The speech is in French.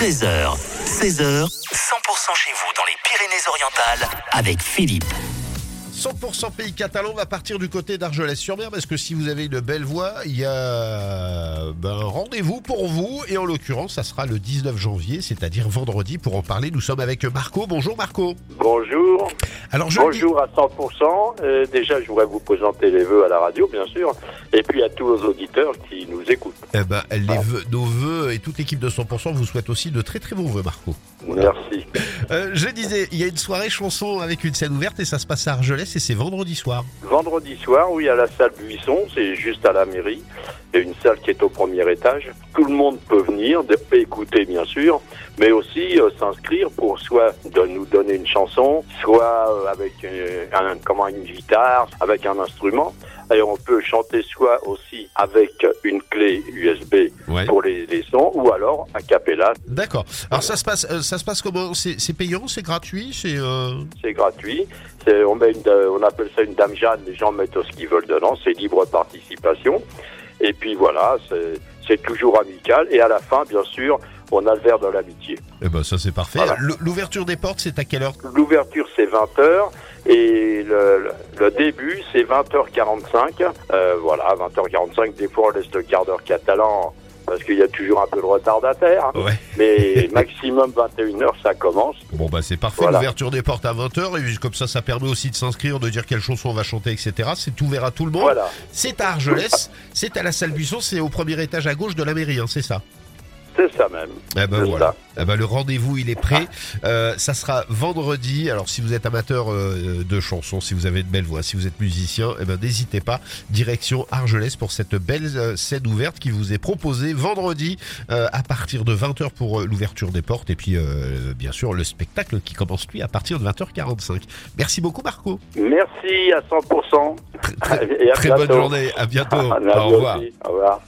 13h, 16h, 100% chez vous dans les Pyrénées-Orientales avec Philippe. 100% pays catalan va partir du côté d'Argelès-sur-Mer parce que si vous avez une belle voix, il y a ben, un rendez-vous pour vous et en l'occurrence, ça sera le 19 janvier, c'est-à-dire vendredi. Pour en parler, nous sommes avec Marco. Bonjour Marco. Bonjour. Alors je dis- Bonjour à 100%. Euh, déjà, je voudrais vous présenter les vœux à la radio, bien sûr, et puis à tous nos auditeurs qui nous écoutent. eh ben, les vœux- nos vœux et toute l'équipe de 100% vous souhaite aussi de très très bons vœux Marco. Merci. Euh, je disais, il y a une soirée chanson avec une scène ouverte et ça se passe à Argelès et c'est vendredi soir. Vendredi soir, oui, à la salle Buisson, c'est juste à la mairie. Il une salle qui est au premier étage. Tout le monde peut venir, écouter bien sûr, mais aussi euh, s'inscrire pour soit de nous donner une chanson, soit euh, avec comment, une guitare, avec un instrument. Et on peut chanter soit aussi avec une clé USB Ouais. pour les, les sons, ou alors a cappella, D'accord. Alors ça se passe, euh, ça se passe comment? C'est payant, c'est gratuit, c'est. euh, c'est gratuit. On, met une, on appelle ça une dame Jeanne, les gens mettent ce qu'ils veulent dedans, c'est libre participation. Et puis voilà, c'est, toujours amical. Et à la fin, bien sûr, on a le verre de l'amitié. Eh ben ça c'est parfait. Voilà. L'ouverture des portes, c'est à quelle heure? L'ouverture, c'est 20h. Et le début, c'est 20h45. Euh, voilà, 20h45, des fois, on laisse le quart d'heure catalan parce qu'il y a toujours un peu de retardataire. hein. Ouais. Mais maximum 21h, ça commence. Bon bah c'est parfait. Voilà. L'ouverture des portes à 20h et comme ça, ça permet aussi de s'inscrire, de dire quelle chanson on va chanter, etc. C'est ouvert à tout le monde. Voilà. C'est à Argelès, c'est à la salle Buisson, c'est au premier étage à gauche de la mairie, hein, c'est ça? C'est ça même. Eh ben voilà. Eh ben, le rendez-vous il est prêt. Euh, ça sera vendredi. Alors si vous êtes amateur euh, de chansons, si vous avez une belle voix, si vous êtes musicien, eh ben n'hésitez pas. Direction Argelès pour cette belle euh, scène ouverte qui vous est proposée vendredi euh, à partir de 20h pour euh, l'ouverture des portes et puis euh, bien sûr le spectacle qui commence lui à partir de 20h45. Merci beaucoup Marco. Merci à 100%. Très, à bonne journée. À bientôt. À Au revoir. aussi. Au revoir.